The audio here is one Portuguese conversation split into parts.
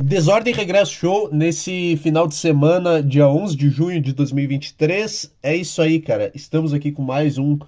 Desordem Regresso Show nesse final de semana, dia 11 de junho de 2023. É isso aí, cara. Estamos aqui com mais um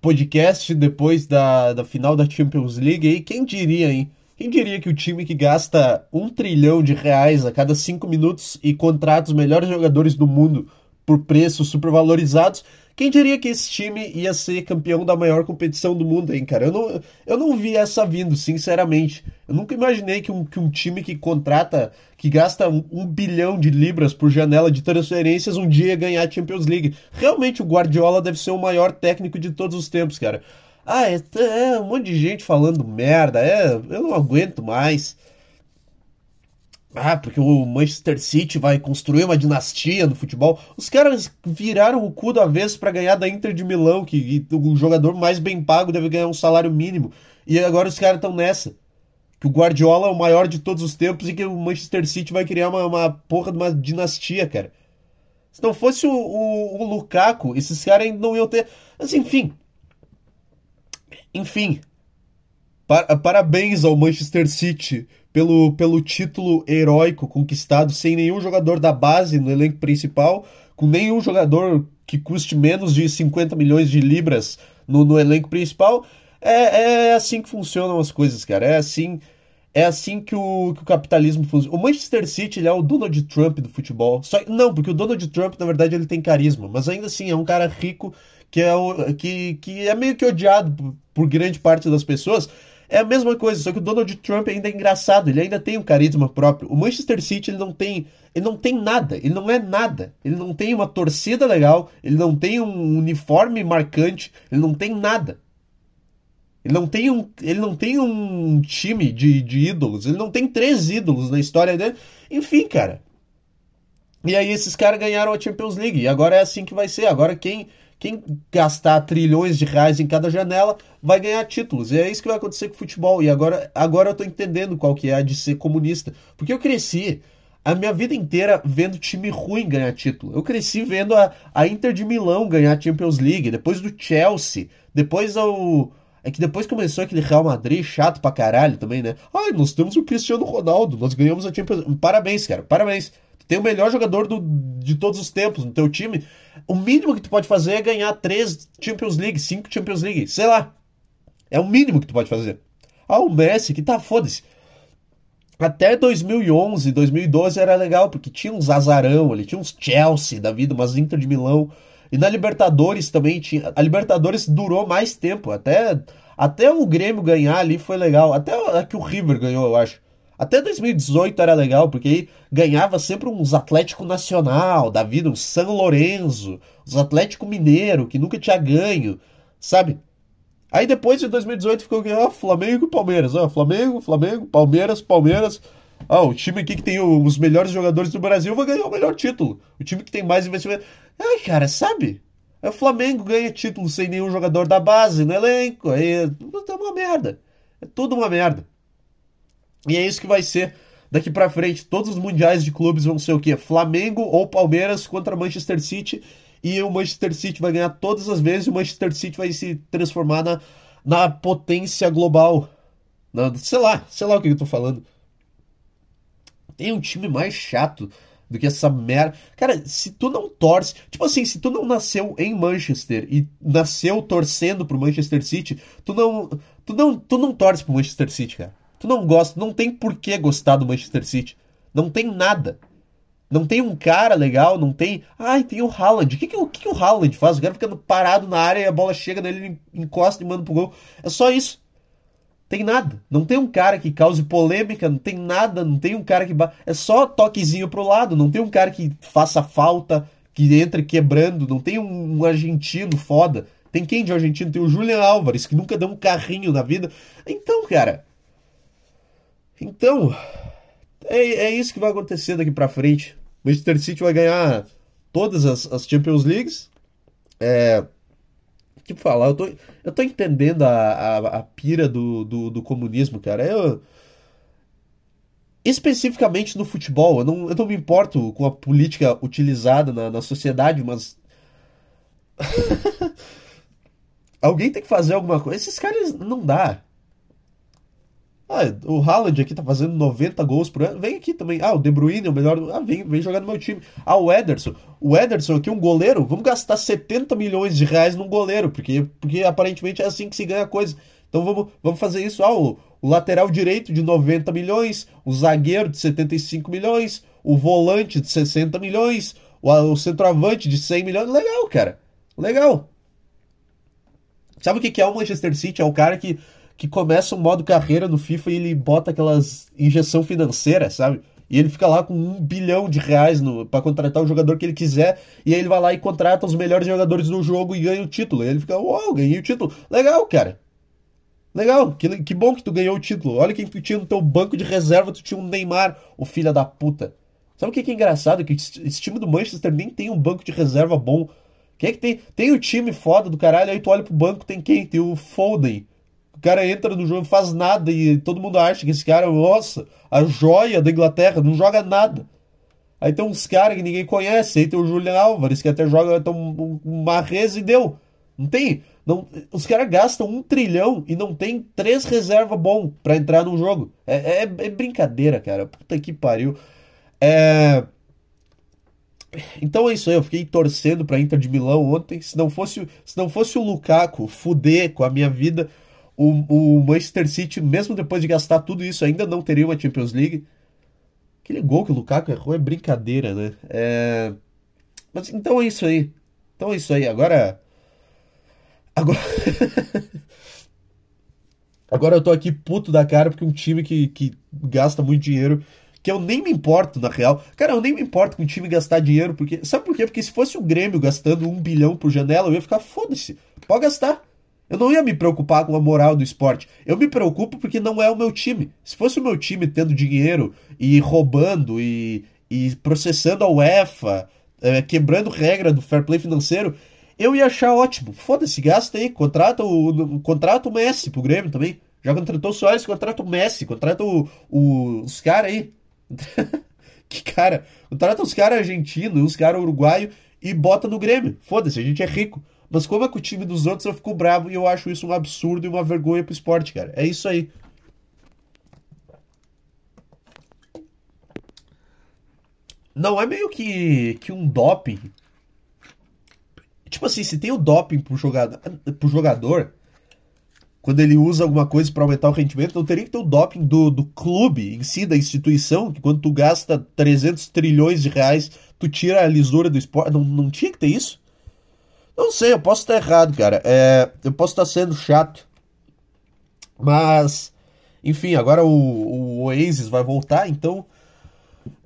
podcast depois da, da final da Champions League. E quem diria, hein? Quem diria que o time que gasta um trilhão de reais a cada cinco minutos e contrata os melhores jogadores do mundo por preços supervalorizados quem diria que esse time ia ser campeão da maior competição do mundo, hein, cara? Eu não, eu não vi essa vindo, sinceramente. Eu nunca imaginei que um, que um time que contrata, que gasta um, um bilhão de libras por janela de transferências, um dia ia ganhar a Champions League. Realmente o Guardiola deve ser o maior técnico de todos os tempos, cara. Ah, é, é um monte de gente falando merda, é, eu não aguento mais. Ah, porque o Manchester City vai construir uma dinastia no futebol. Os caras viraram o cu do avesso para ganhar da Inter de Milão, que o jogador mais bem pago deve ganhar um salário mínimo. E agora os caras estão nessa. Que o Guardiola é o maior de todos os tempos e que o Manchester City vai criar uma, uma porra de uma dinastia, cara. Se não fosse o, o, o Lukaku, esses caras ainda não iam ter. Mas enfim. Enfim. Parabéns ao Manchester City pelo, pelo título heróico conquistado sem nenhum jogador da base no elenco principal, com nenhum jogador que custe menos de 50 milhões de libras no, no elenco principal. É, é assim que funcionam as coisas, cara. É assim é assim que o, que o capitalismo funciona. O Manchester City é o Donald Trump do futebol. Só, não, porque o Donald Trump, na verdade, ele tem carisma, mas ainda assim é um cara rico que é, o, que, que é meio que odiado por grande parte das pessoas. É a mesma coisa, só que o Donald Trump ainda é engraçado, ele ainda tem um carisma próprio. O Manchester City ele não tem, ele não tem nada, ele não é nada. Ele não tem uma torcida legal, ele não tem um uniforme marcante, ele não tem nada. Ele não tem um, ele não tem um time de, de ídolos, ele não tem três ídolos na história dele. Enfim, cara. E aí esses caras ganharam a Champions League, e agora é assim que vai ser. Agora quem quem gastar trilhões de reais em cada janela vai ganhar títulos. E é isso que vai acontecer com o futebol. E agora, agora eu tô entendendo qual que é de ser comunista. Porque eu cresci a minha vida inteira vendo time ruim ganhar título. Eu cresci vendo a, a Inter de Milão ganhar a Champions League, depois do Chelsea, depois ao. É que depois começou aquele Real Madrid chato pra caralho também, né? Ai, nós temos o Cristiano Ronaldo, nós ganhamos a Champions Parabéns, cara, parabéns tem o melhor jogador do, de todos os tempos no teu time, o mínimo que tu pode fazer é ganhar três Champions League, cinco Champions League, sei lá. É o mínimo que tu pode fazer. Ah, o Messi, que tá, foda-se. Até 2011, 2012 era legal, porque tinha uns azarão ali, tinha uns Chelsea da vida, umas Inter de Milão. E na Libertadores também tinha. A Libertadores durou mais tempo, até, até o Grêmio ganhar ali foi legal. Até que o River ganhou, eu acho. Até 2018 era legal, porque aí ganhava sempre uns Atlético Nacional da vida, uns São Lourenço, uns Atlético Mineiro, que nunca tinha ganho, sabe? Aí depois de 2018 ficou ah, Flamengo e Palmeiras. Ah, Flamengo, Flamengo, Palmeiras, Palmeiras. Ah, o time aqui que tem os melhores jogadores do Brasil vai ganhar o melhor título. O time que tem mais investimento. Ai, cara, sabe? Aí o Flamengo ganha título sem nenhum jogador da base no elenco. Aí é uma merda. É tudo uma merda. E é isso que vai ser daqui para frente. Todos os mundiais de clubes vão ser o quê? Flamengo ou Palmeiras contra Manchester City. E o Manchester City vai ganhar todas as vezes. E o Manchester City vai se transformar na, na potência global. Na, sei lá, sei lá o que eu tô falando. Tem um time mais chato do que essa merda. Cara, se tu não torce. Tipo assim, se tu não nasceu em Manchester e nasceu torcendo pro Manchester City, tu não. Tu não, tu não torce pro Manchester City, cara. Tu não gosta, não tem por que gostar do Manchester City. Não tem nada. Não tem um cara legal, não tem. Ai, tem o Haaland. O que, que, o, que, que o Haaland faz? O cara fica parado na área e a bola chega nele, encosta e manda pro gol. É só isso. Tem nada. Não tem um cara que cause polêmica, não tem nada, não tem um cara que. É só toquezinho pro lado, não tem um cara que faça falta, que entre quebrando, não tem um, um argentino foda. Tem quem de argentino? Tem o Julian Álvares, que nunca deu um carrinho na vida. Então, cara, então, é, é isso que vai acontecer daqui para frente. O Manchester City vai ganhar todas as, as Champions Leagues. É, que falar, eu tô, eu tô entendendo a, a, a pira do, do, do, comunismo, cara. Eu, especificamente no futebol, eu não, eu não me importo com a política utilizada na, na sociedade, mas. Alguém tem que fazer alguma coisa. Esses caras não dá. Ah, o Haaland aqui tá fazendo 90 gols por ano. Vem aqui também. Ah, o De Bruyne é o melhor. Ah, vem, vem jogar no meu time. Ah, o Ederson. O Ederson aqui, um goleiro. Vamos gastar 70 milhões de reais num goleiro, porque, porque aparentemente é assim que se ganha coisa. Então vamos, vamos fazer isso. Ah, o, o lateral direito de 90 milhões, o zagueiro de 75 milhões, o volante de 60 milhões, o, o centroavante de 100 milhões. Legal, cara. Legal. Sabe o que é o Manchester City? É o cara que que começa um modo carreira no FIFA e ele bota aquelas injeção financeira, sabe? E ele fica lá com um bilhão de reais para contratar o jogador que ele quiser. E aí ele vai lá e contrata os melhores jogadores do jogo e ganha o título. E ele fica, uau, ganhei o título. Legal, cara. Legal, que, que bom que tu ganhou o título. Olha quem tu tinha no teu banco de reserva, tu tinha um Neymar, o filho da puta. Sabe o que é engraçado? Que esse time do Manchester nem tem um banco de reserva bom. Quem é que tem? Tem o time foda do caralho, aí tu olha pro banco, tem quem? Tem o Foden. O cara entra no jogo, faz nada e todo mundo acha que esse cara, nossa, a joia da Inglaterra, não joga nada. Aí tem uns caras que ninguém conhece, aí tem o Julian Álvares, que até joga tão uma reza e deu. Não tem. Não, os caras gastam um trilhão e não tem três reservas bom para entrar no jogo. É, é, é, brincadeira, cara. Puta que pariu. É... Então é isso aí, eu fiquei torcendo pra Inter de Milão ontem. Se não fosse, se não fosse o Lukaku fuder com a minha vida, o, o Manchester City, mesmo depois de gastar tudo isso, ainda não teria uma Champions League. Aquele gol que o Lukaku errou é brincadeira, né? É... Mas então é isso aí. Então é isso aí. Agora. Agora. Agora eu tô aqui puto da cara porque um time que, que gasta muito dinheiro, que eu nem me importo na real. Cara, eu nem me importo com o time gastar dinheiro, porque. Sabe por quê? Porque se fosse o Grêmio gastando um bilhão por janela, eu ia ficar foda-se. Pode gastar. Eu não ia me preocupar com a moral do esporte. Eu me preocupo porque não é o meu time. Se fosse o meu time tendo dinheiro e roubando e, e processando a UEFA, é, quebrando regra do fair play financeiro, eu ia achar ótimo. Foda-se, gasta aí. Contrata o, contrata o Messi pro Grêmio também. Já contratou o Soares, contrata o Messi. Contrata o, o, os caras aí. que cara. Contrata os caras argentinos, os caras uruguaios e bota no Grêmio. Foda-se, a gente é rico. Mas como é que o time dos outros eu fico bravo e eu acho isso um absurdo e uma vergonha pro esporte, cara. É isso aí. Não é meio que, que um doping. Tipo assim, se tem o doping pro jogador, pro jogador quando ele usa alguma coisa para aumentar o rendimento, não teria que ter o doping do, do clube em si, da instituição, que quando tu gasta 300 trilhões de reais, tu tira a lisura do esporte. Não, não tinha que ter isso? Não sei, eu posso estar errado, cara. É, eu posso estar sendo chato. Mas, enfim, agora o, o Oasis vai voltar, então.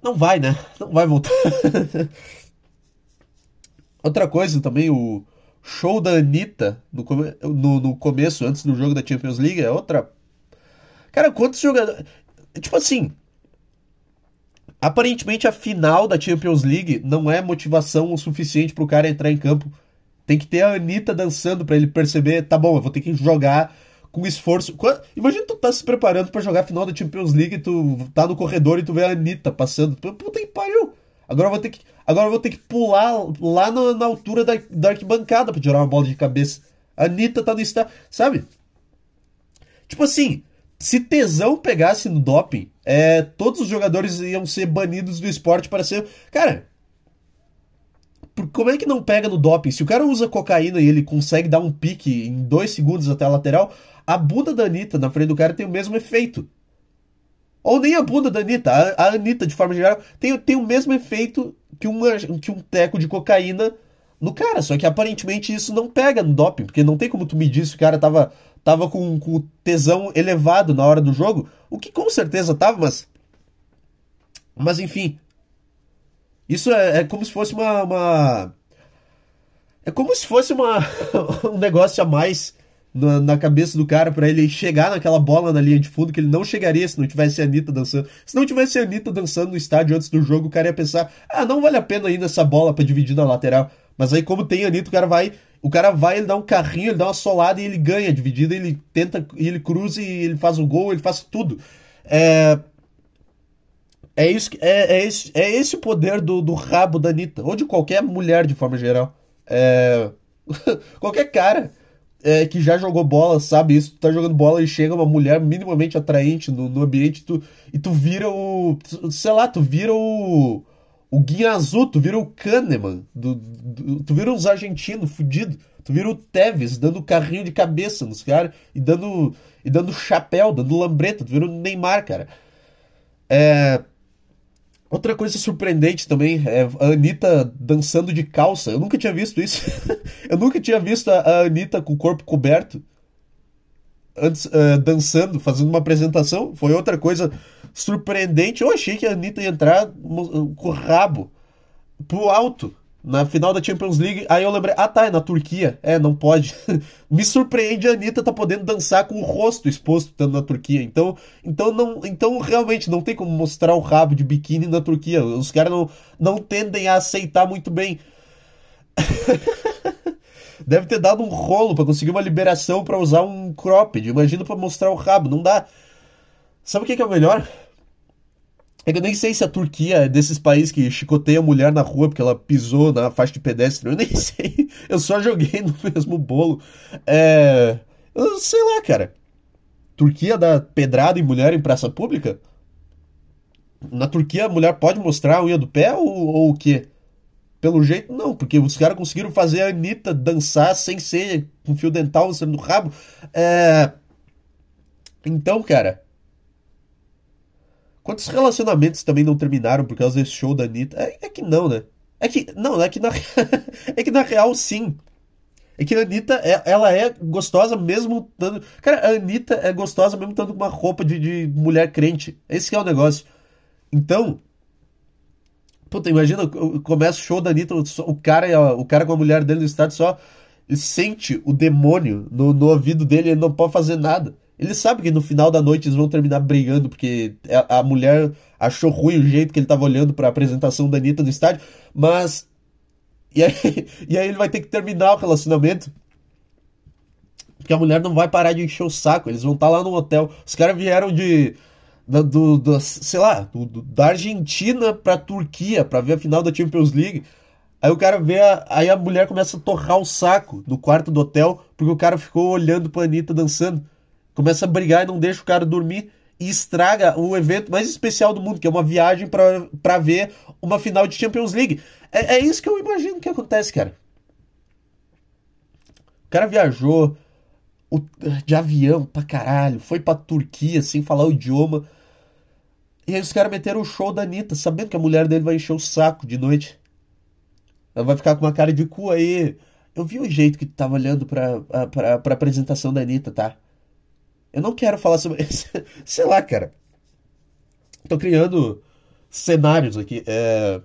Não vai, né? Não vai voltar. Outra coisa também, o show da Anitta no, no, no, começo, antes do jogo da Champions League, é outra. Cara, quantos jogadores. Tipo assim. Aparentemente a final da Champions League não é motivação o suficiente para o cara entrar em campo tem que ter a Anitta dançando para ele perceber, tá bom, eu vou ter que jogar com esforço. Imagina tu tá se preparando para jogar a final da Champions League e tu tá no corredor e tu vê a Anitta passando. Puta que pariu! Agora eu vou ter que, agora vou ter que pular lá na, na altura da, da arquibancada pra tirar uma bola de cabeça. A Anitta tá no estádio, sabe? Tipo assim, se tesão pegasse no doping, é, todos os jogadores iam ser banidos do esporte para ser. Cara, como é que não pega no doping? Se o cara usa cocaína e ele consegue dar um pique em dois segundos até a lateral, a bunda da Anitta na frente do cara tem o mesmo efeito. Ou nem a bunda da Anitta, a, a Anitta, de forma geral, tem, tem o mesmo efeito que, uma, que um teco de cocaína no cara. Só que aparentemente isso não pega no doping, porque não tem como tu medir se o cara tava, tava com, com tesão elevado na hora do jogo. O que com certeza tava, mas. Mas enfim, isso é, é como se fosse uma, uma, É como se fosse uma, um negócio a mais na, na cabeça do cara para ele chegar naquela bola na linha de fundo que ele não chegaria se não tivesse a Anitta dançando. Se não tivesse a Anitta dançando no estádio antes do jogo, o cara ia pensar: ah, não vale a pena ir nessa bola para dividir na lateral. Mas aí, como tem a Anitta, o cara vai. O cara vai, ele dá um carrinho, ele dá uma solada e ele ganha a dividida, ele tenta, ele cruza e ele faz o gol, ele faz tudo. É, é isso é, é, esse, é esse o poder do, do rabo da Anitta, ou de qualquer mulher de forma geral. É... qualquer cara. é, que já jogou bola sabe isso. Tu tá jogando bola e chega uma mulher minimamente atraente no, no ambiente tu, e tu vira o. Sei lá, tu vira o. O Guinha Azul, tu vira o Kahneman, do, do, tu vira os argentinos fudidos, tu vira o Tevez dando carrinho de cabeça nos caras e dando, e dando chapéu, dando lambreta, tu vira o Neymar, cara. É, Outra coisa surpreendente também é a Anitta dançando de calça. Eu nunca tinha visto isso. eu nunca tinha visto a, Anitta com o corpo coberto antes uh, dançando, fazendo uma apresentação. Foi outra coisa surpreendente. Eu achei que a Anitta ia entrar com o rabo pro alto na final da Champions League. Aí eu lembrei, ah tá, é na Turquia. É, não pode. Me surpreende a Anitta tá podendo dançar com o rosto exposto estando na Turquia. Então, então, não, então realmente não tem como mostrar o rabo de biquíni na Turquia. Os caras não, não tendem a aceitar muito bem. Deve ter dado um rolo para conseguir uma liberação para usar um cropped. Imagina para mostrar o rabo, não dá. Sabe o que, que é o melhor? É que eu nem sei se a Turquia é desses países que chicoteia a mulher na rua porque ela pisou na faixa de pedestre. Eu nem sei. Eu só joguei no mesmo bolo. É. Eu sei lá, cara. Turquia dá pedrada em mulher em praça pública? Na Turquia a mulher pode mostrar a unha do pé ou, ou o quê? Pelo jeito, não, porque os caras conseguiram fazer a Anitta dançar sem ser com fio dental sendo no rabo. É. Então, cara. Quantos relacionamentos também não terminaram por causa desse show da Anitta? É, é que não, né? É que. Não, é que na, é que na real sim. É que a Anitta, é, ela é gostosa mesmo estando. Cara, a Anitta é gostosa mesmo estando com uma roupa de, de mulher crente. Esse é o negócio. Então. Puta, imagina, começa o show da Anitta, o cara, o cara com a mulher dele no estádio só sente o demônio no, no ouvido dele, ele não pode fazer nada. Ele sabe que no final da noite eles vão terminar brigando, porque a, mulher achou ruim o jeito que ele tava olhando para a apresentação da Anitta no estádio, mas. E aí, e aí ele vai ter que terminar o relacionamento. Porque a mulher não vai parar de encher o saco, eles vão estar tá lá no hotel. Os caras vieram de. Do, do, do, sei lá, do, da Argentina pra Turquia pra ver a final da Champions League. Aí o cara vê, a, aí a mulher começa a torrar o saco no quarto do hotel porque o cara ficou olhando pra Anitta dançando começa a brigar e não deixa o cara dormir e estraga o evento mais especial do mundo, que é uma viagem para ver uma final de Champions League. É, é isso que eu imagino que acontece, cara. O cara viajou o, de avião pra caralho, foi pra Turquia sem falar o idioma. E aí os caras meteram o show da Anitta, sabendo que a mulher dele vai encher o saco de noite. Ela vai ficar com uma cara de cu aí. Eu vi o jeito que tu tava olhando pra, pra, pra apresentação da Anitta, tá? Eu não quero falar sobre. Sei lá, cara. Tô criando cenários aqui. É...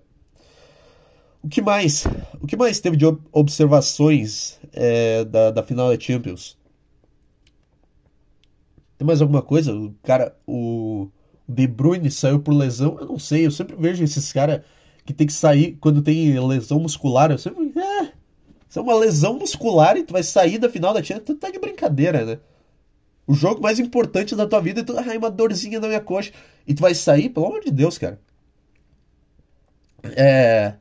O que mais? O que mais teve de observações é, da, da final da Champions? Tem mais alguma coisa? O cara, o De Bruyne saiu por lesão? Eu não sei, eu sempre vejo esses caras que tem que sair quando tem lesão muscular. Eu sempre. É, é uma lesão muscular e tu vai sair da final da Champions. Tu tá de brincadeira, né? O jogo mais importante da tua vida, e tu, ai, uma dorzinha na minha coxa. E tu vai sair, pelo amor de Deus, cara. É.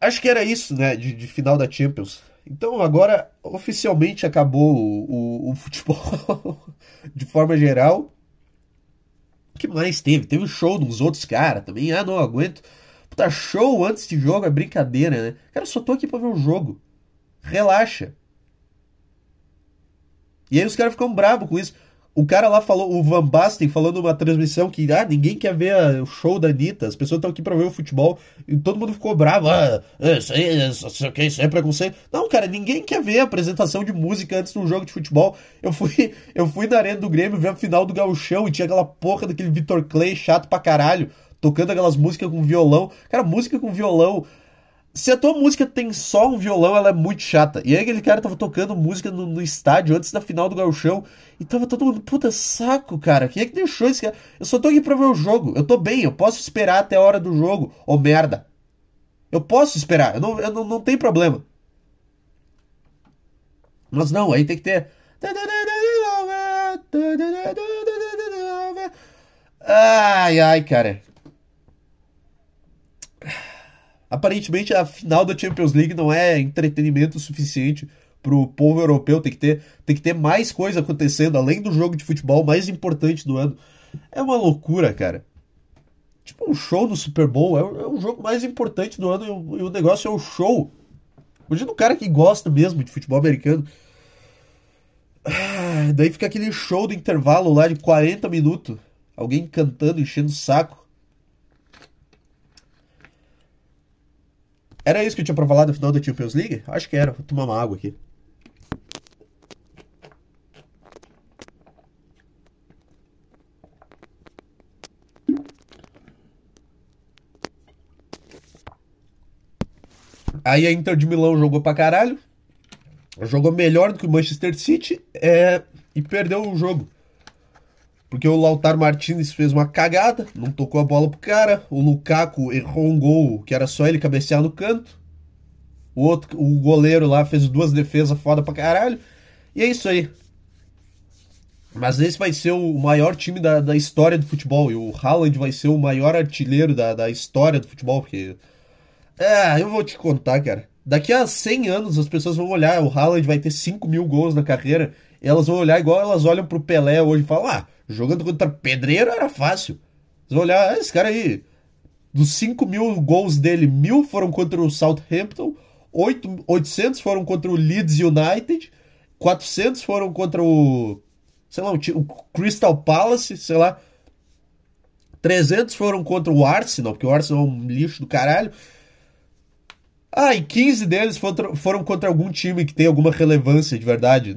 Acho que era isso, né, de, de final da Champions. Então agora oficialmente acabou o, o, o futebol de forma geral. O que mais teve? Teve show dos outros caras também. Ah, não aguento. Puta, show antes de jogo é brincadeira, né? Cara, só tô aqui pra ver o jogo. Relaxa. E aí os caras ficam bravos com isso. O cara lá falou, o Van Basten falando numa transmissão que ah, ninguém quer ver o show da Anitta, as pessoas estão aqui pra ver o futebol, e todo mundo ficou bravo, ah, isso aí, isso, okay, isso aí é preconceito. Não, cara, ninguém quer ver a apresentação de música antes de um jogo de futebol. Eu fui, eu fui na arena do Grêmio ver a final do Gauchão e tinha aquela porra daquele Vitor Clay chato pra caralho, tocando aquelas músicas com violão. Cara, música com violão se a tua música tem só um violão, ela é muito chata. E aí aquele cara tava tocando música no, no estádio antes da final do gauchão. E tava todo mundo, puta saco, cara. Quem é que deixou esse cara? Eu só tô aqui pra ver o jogo. Eu tô bem, eu posso esperar até a hora do jogo. Ô merda. Eu posso esperar, eu não, eu não, não tem problema. Mas não, aí tem que ter. Ai, ai, cara. Aparentemente a final da Champions League não é entretenimento suficiente pro povo europeu, tem que ter, tem que ter mais coisa acontecendo, além do jogo de futebol mais importante do ano. É uma loucura, cara. Tipo, um show no Super Bowl é, o, é o jogo mais importante do ano e o, e o negócio é o show. Imagina um cara que gosta mesmo de futebol americano. Ah, daí fica aquele show do intervalo lá de 40 minutos. Alguém cantando, enchendo o saco. Era isso que eu tinha pra falar do final da Champions League? Acho que era. Vou tomar uma água aqui. Aí a Inter de Milão jogou pra caralho. Jogou melhor do que o Manchester City é, e perdeu o jogo. Porque o Lautaro Martinez fez uma cagada, não tocou a bola pro cara. O Lukaku errou um gol que era só ele cabecear no canto. O outro, o goleiro lá fez duas defesas foda pra caralho. E é isso aí. Mas esse vai ser o maior time da, da história do futebol. E o Haaland vai ser o maior artilheiro da, da história do futebol. Porque. É, eu vou te contar, cara. Daqui a 100 anos as pessoas vão olhar. O Haaland vai ter 5 mil gols na carreira. Elas vão olhar igual elas olham pro Pelé hoje e falam: Ah, jogando contra Pedreiro era fácil. Eles vão olhar, ah, esse cara aí. Dos 5 mil gols dele, mil foram contra o Southampton. 8, 800 foram contra o Leeds United, 400 foram contra o, sei lá, o, Crystal Palace, sei lá, 300 foram contra o Arsenal, porque o Arsenal é um lixo do caralho. Ah, e 15 deles foram contra algum time que tem alguma relevância de verdade,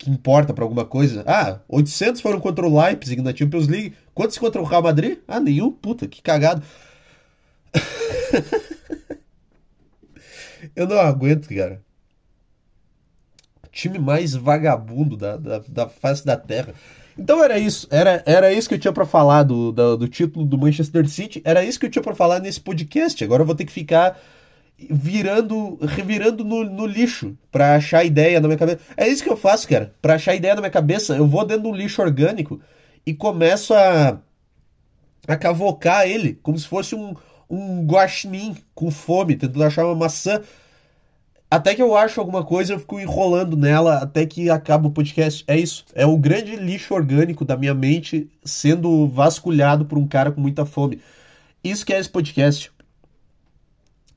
que importa para alguma coisa. Ah, 800 foram contra o Leipzig na Champions League. Quantos contra o Real Madrid? Ah, nenhum. Puta, que cagado. Eu não aguento, cara. Time mais vagabundo da, da, da face da terra. Então era isso, era, era isso que eu tinha para falar do, do, do, título do Manchester City, era isso que eu tinha para falar nesse podcast. Agora eu vou ter que ficar virando, revirando no, no lixo para achar ideia na minha cabeça. É isso que eu faço, cara. Para achar ideia na minha cabeça, eu vou dentro do lixo orgânico e começo a, a cavocar ele como se fosse um, um guaxinim com fome, tentando achar uma maçã. Até que eu acho alguma coisa, eu fico enrolando nela até que acaba o podcast. É isso. É o grande lixo orgânico da minha mente sendo vasculhado por um cara com muita fome. Isso que é esse podcast.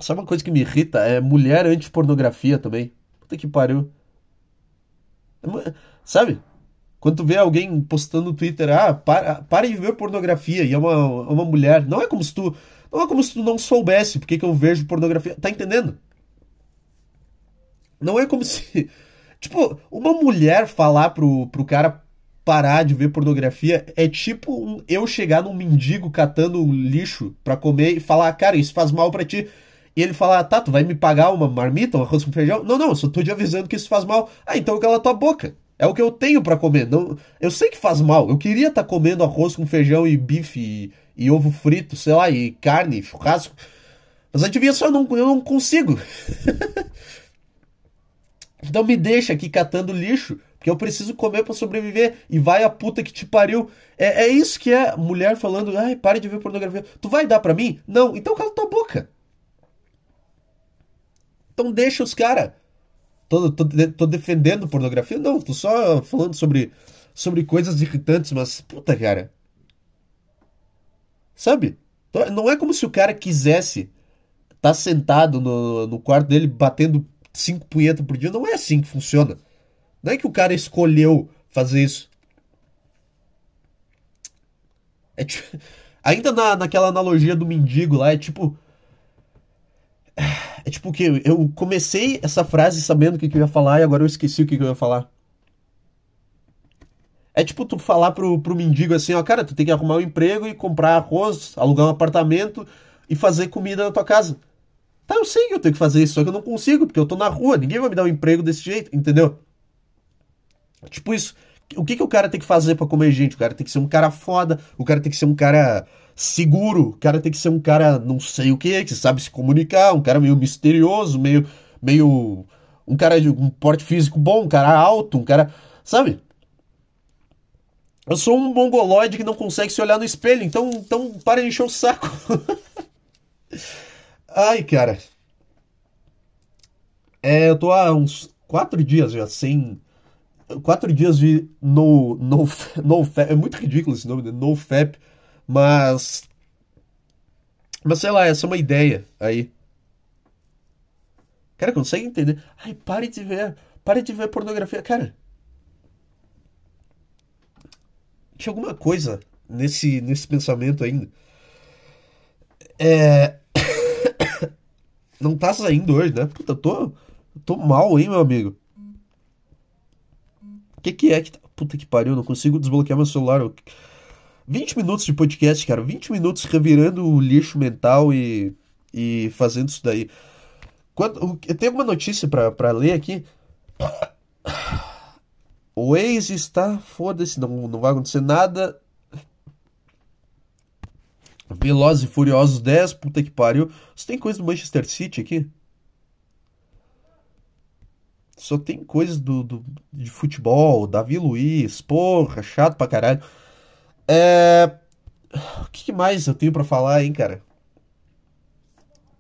Sabe uma coisa que me irrita? É mulher anti-pornografia também. Puta que pariu. Sabe? Quando tu vê alguém postando no Twitter, ah, para, para de ver pornografia, e é uma, uma mulher. Não é como se tu não é como se tu não soubesse porque que eu vejo pornografia. Tá entendendo? Não é como se. Tipo, uma mulher falar pro, pro cara parar de ver pornografia é tipo um, eu chegar num mendigo catando lixo pra comer e falar, cara, isso faz mal para ti. E ele falar, tá, tu vai me pagar uma marmita, um arroz com feijão? Não, não, eu só tô te avisando que isso faz mal. Ah, então cala tua boca. É o que eu tenho para comer. Não, eu sei que faz mal. Eu queria estar tá comendo arroz com feijão e bife e, e, ovo frito, sei lá, e carne, churrasco. Mas adivinha só, eu não, eu não consigo. então me deixa aqui catando lixo, porque eu preciso comer para sobreviver. E vai a puta que te pariu. É, é isso que é mulher falando, ai, pare de ver pornografia. Tu vai dar para mim? Não, então cala tua boca. Então deixa os caras tô, tô, tô defendendo pornografia. Não, tô só falando sobre, sobre coisas irritantes, mas puta, cara. Sabe? Não é como se o cara quisesse estar tá sentado no, no quarto dele batendo cinco punhetas por dia. Não é assim que funciona. Não é que o cara escolheu fazer isso. É tipo, ainda na, naquela analogia do mendigo lá, é tipo. É tipo que eu comecei essa frase sabendo o que, que eu ia falar e agora eu esqueci o que, que eu ia falar. É tipo tu falar pro, pro mendigo assim, ó, cara, tu tem que arrumar um emprego e comprar arroz, alugar um apartamento e fazer comida na tua casa. Tá, eu sei que eu tenho que fazer isso, só que eu não consigo, porque eu tô na rua, ninguém vai me dar um emprego desse jeito, entendeu? Tipo isso. O que, que o cara tem que fazer para comer gente? O cara tem que ser um cara foda, o cara tem que ser um cara seguro, o cara tem que ser um cara não sei o que, que sabe se comunicar, um cara meio misterioso, meio. meio. um cara de um porte físico bom, um cara alto, um cara. Sabe? Eu sou um mongoloide que não consegue se olhar no espelho, então, então para de encher o saco. Ai, cara. É, eu tô há uns quatro dias já sem. Quatro dias de no, no, no fap. É muito ridículo esse nome, né? No fap. Mas. Mas sei lá, essa é uma ideia aí. Cara, consegue entender? Ai, pare de ver. Pare de ver pornografia. Cara. Tinha alguma coisa nesse, nesse pensamento ainda. É. Não tá saindo hoje, né? Puta, eu tô. Eu tô mal, hein, meu amigo? O que, que é que. Tá... Puta que pariu, não consigo desbloquear meu celular. 20 minutos de podcast, cara. 20 minutos revirando o lixo mental e, e fazendo isso daí. Quando, tenho uma notícia para ler aqui. O Waze está. Foda-se, não, não vai acontecer nada. Velozes e Furiosos 10, puta que pariu. Você tem coisa do Manchester City aqui? Só tem coisas do, do, de futebol, Davi Luiz, porra, chato pra caralho. É... O que mais eu tenho para falar, hein, cara?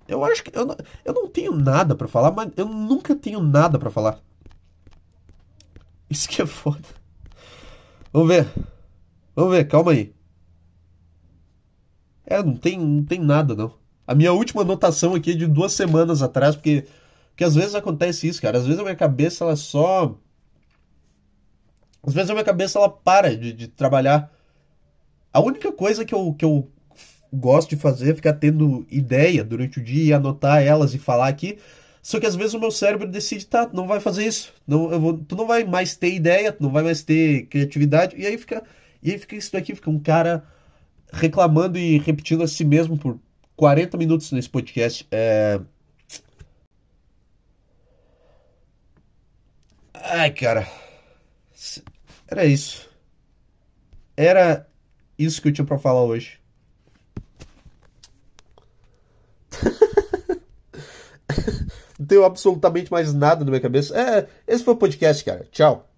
Eu acho que eu não, eu não tenho nada para falar, mas eu nunca tenho nada para falar. Isso que é foda. Vamos ver. Vamos ver, calma aí. É, não tem, não tem nada, não. A minha última anotação aqui é de duas semanas atrás, porque, porque às vezes acontece isso, cara. Às vezes a minha cabeça, ela só... Às vezes a minha cabeça, ela para de, de trabalhar. A única coisa que eu, que eu gosto de fazer é ficar tendo ideia durante o dia e anotar elas e falar aqui. Só que às vezes o meu cérebro decide, tá, não vai fazer isso. Não, vou, tu não vai mais ter ideia, tu não vai mais ter criatividade. E aí fica, e aí fica isso daqui, fica um cara reclamando e repetindo a si mesmo por 40 minutos nesse podcast. É... Ai, cara. Era isso. Era isso que eu tinha para falar hoje. Não tenho absolutamente mais nada na minha cabeça. É, esse foi o podcast, cara. Tchau.